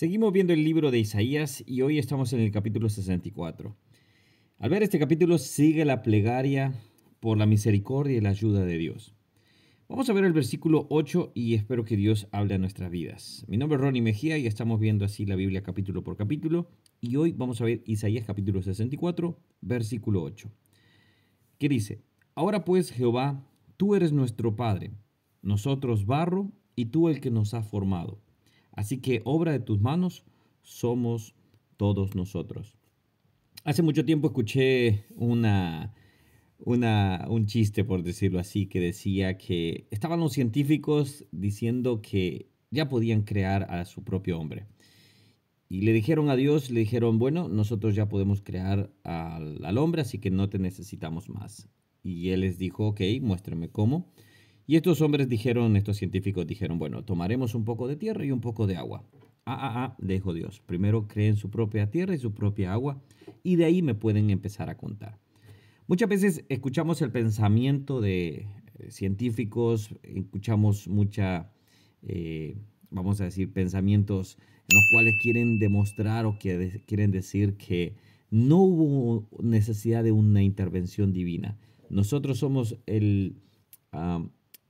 Seguimos viendo el libro de Isaías y hoy estamos en el capítulo 64. Al ver este capítulo sigue la plegaria por la misericordia y la ayuda de Dios. Vamos a ver el versículo 8 y espero que Dios hable a nuestras vidas. Mi nombre es Ronnie Mejía y estamos viendo así la Biblia capítulo por capítulo y hoy vamos a ver Isaías capítulo 64, versículo 8. ¿Qué dice? Ahora pues Jehová, tú eres nuestro Padre, nosotros barro y tú el que nos ha formado. Así que obra de tus manos somos todos nosotros. Hace mucho tiempo escuché una, una, un chiste, por decirlo así, que decía que estaban los científicos diciendo que ya podían crear a su propio hombre. Y le dijeron a Dios, le dijeron, bueno, nosotros ya podemos crear al, al hombre, así que no te necesitamos más. Y él les dijo, ok, muéstrame cómo. Y estos hombres dijeron, estos científicos dijeron, bueno, tomaremos un poco de tierra y un poco de agua. Ah, ah, ah, Dios. Primero creen su propia tierra y su propia agua y de ahí me pueden empezar a contar. Muchas veces escuchamos el pensamiento de eh, científicos, escuchamos mucha, eh, vamos a decir, pensamientos en los cuales quieren demostrar o quieren decir que no hubo necesidad de una intervención divina. Nosotros somos el,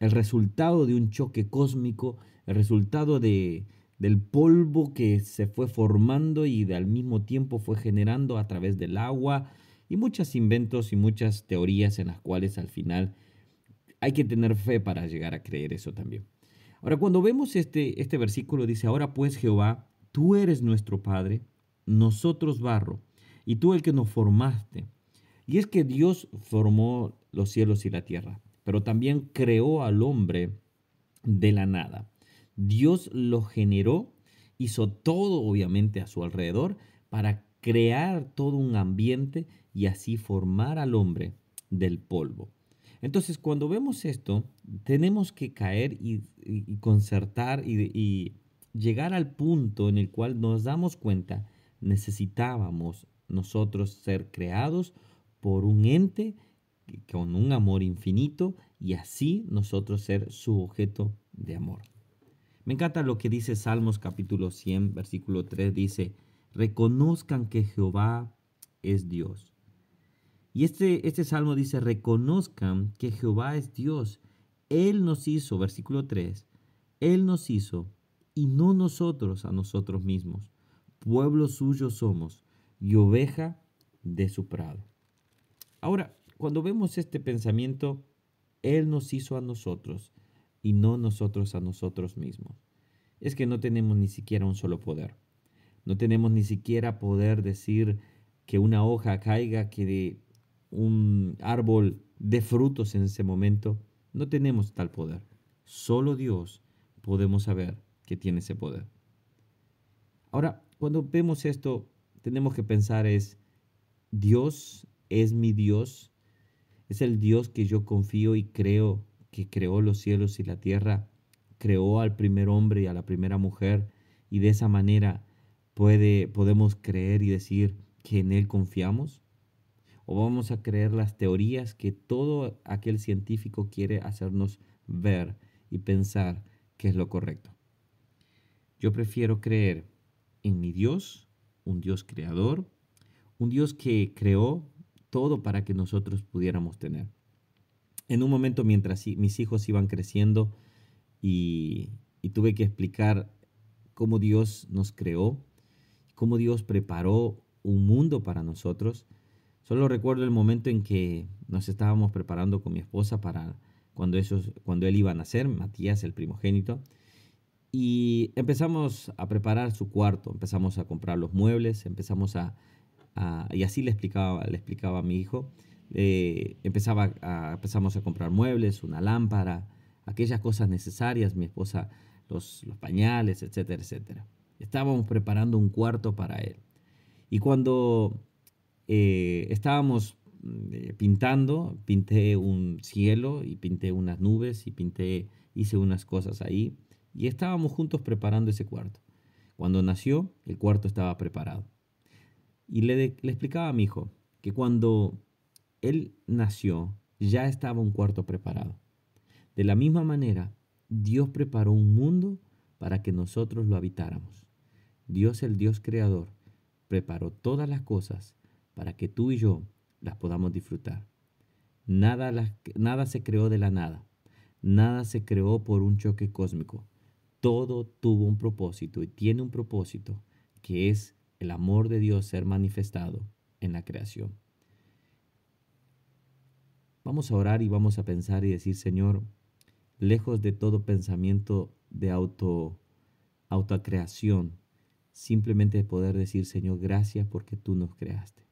el resultado de un choque cósmico, el resultado de, del polvo que se fue formando y al mismo tiempo fue generando a través del agua y muchos inventos y muchas teorías en las cuales al final hay que tener fe para llegar a creer eso también. Ahora, cuando vemos este, este versículo, dice, ahora pues Jehová, tú eres nuestro Padre, nosotros barro, y tú el que nos formaste. Y es que Dios formó los cielos y la tierra pero también creó al hombre de la nada. Dios lo generó, hizo todo obviamente a su alrededor para crear todo un ambiente y así formar al hombre del polvo. Entonces, cuando vemos esto, tenemos que caer y, concertar y, y llegar al punto en el cual nos damos cuenta, necesitábamos nosotros ser creados por un ente con un amor infinito y así nosotros ser su objeto de amor. Me encanta lo que dice Salmos capítulo 100, versículo 3, dice, reconozcan que Jehová es Dios. Y este, este salmo dice, reconozcan que Jehová es Dios. Él nos hizo, versículo 3, Él nos hizo y no nosotros a nosotros mismos. Pueblo suyo somos y oveja de su prado. Ahora, cuando vemos este pensamiento, Él nos hizo a nosotros y no nosotros a nosotros mismos. Es que no tenemos ni siquiera un solo poder. No tenemos ni siquiera poder decir que una hoja caiga, que un árbol dé frutos en ese momento. No tenemos tal poder. Solo Dios podemos saber que tiene ese poder. Ahora, cuando vemos esto, tenemos que pensar es, Dios es mi Dios es el Dios que yo confío y creo que creó los cielos y la tierra, creó al primer hombre y a la primera mujer y de esa manera puede, podemos creer y decir que en Él confiamos? ¿O vamos a creer las teorías que todo aquel científico quiere hacernos ver y pensar que es lo correcto? Yo prefiero creer en mi Dios, un Dios creador, un Dios que creó todo para que nosotros pudiéramos tener. En un momento mientras mis hijos iban creciendo y, tuve que explicar cómo Dios nos creó, cómo Dios preparó un mundo para nosotros, solo recuerdo el momento en que nos estábamos preparando con mi esposa para cuando, esos, cuando él iba a nacer, Matías, el primogénito, y empezamos a preparar su cuarto, empezamos a comprar los muebles, empezamos a, y así le explicaba, le explicaba a mi hijo. Eh, empezaba a, empezamos a comprar muebles, una lámpara, aquellas cosas necesarias, mi esposa, los, los pañales, etcétera, etcétera. Estábamos preparando un cuarto para él. Y cuando eh, estábamos eh, pintando, pinté un cielo y pinté unas nubes y pinté, hice unas cosas ahí. Y estábamos juntos preparando ese cuarto. Cuando nació, el cuarto estaba preparado. Y le, explicaba a mi hijo que cuando él nació ya estaba un cuarto preparado. De la misma manera, Dios preparó un mundo para que nosotros lo habitáramos. Dios el Dios creador preparó todas las cosas para que tú y yo las podamos disfrutar. Nada, nada se creó de la nada. Nada se creó por un choque cósmico. Todo tuvo un propósito y tiene un propósito que es el amor de Dios ser manifestado en la creación. Vamos a orar y vamos a pensar y decir, Señor, lejos de todo pensamiento de auto autocreación, simplemente poder decir, Señor, gracias porque tú nos creaste.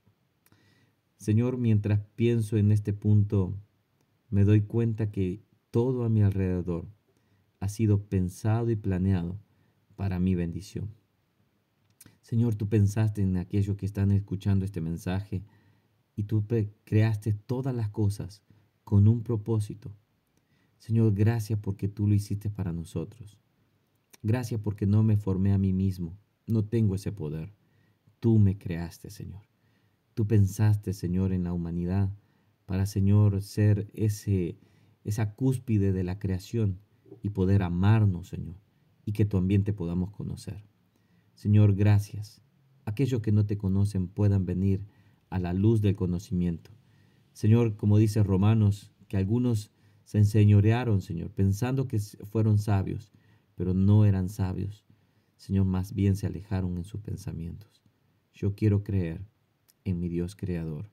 Señor, mientras pienso en este punto, me doy cuenta que todo a mi alrededor ha sido pensado y planeado para mi bendición. Señor, tú pensaste en aquellos que están escuchando este mensaje y tú creaste todas las cosas con un propósito. Señor, gracias porque tú lo hiciste para nosotros. Gracias porque no me formé a mí mismo. No tengo ese poder. Tú me creaste, Señor. Tú pensaste, Señor, en la humanidad para, Señor, ser ese, esa cúspide de la creación y poder amarnos, Señor, y que también te podamos conocer. Señor, gracias. Aquellos que no te conocen puedan venir a la luz del conocimiento. Señor, como dice Romanos, que algunos se enseñorearon, Señor, pensando que fueron sabios, pero no eran sabios. Señor, más bien se alejaron en sus pensamientos. Yo quiero creer en mi Dios creador,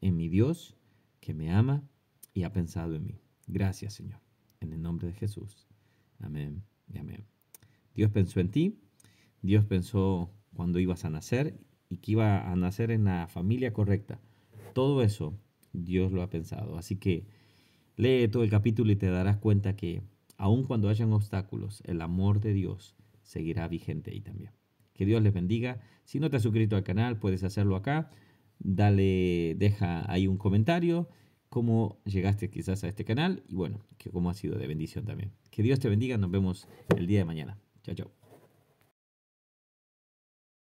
en mi Dios que me ama y ha pensado en mí. Gracias, Señor. En el nombre de Jesús. Amén y amén. Dios pensó en ti. Dios pensó cuando ibas a nacer y que iba a nacer en la familia correcta. Todo eso Dios lo ha pensado. Así que lee todo el capítulo y te darás cuenta que aun cuando hayan obstáculos, el amor de Dios seguirá vigente ahí también. Que Dios les bendiga. Si no te has suscrito al canal, puedes hacerlo acá dale, deja ahí un comentario, cómo llegaste quizás a este canal y bueno, que cómo ha sido de bendición también. Que Dios te bendiga, nos vemos el día de mañana. Chao, chao.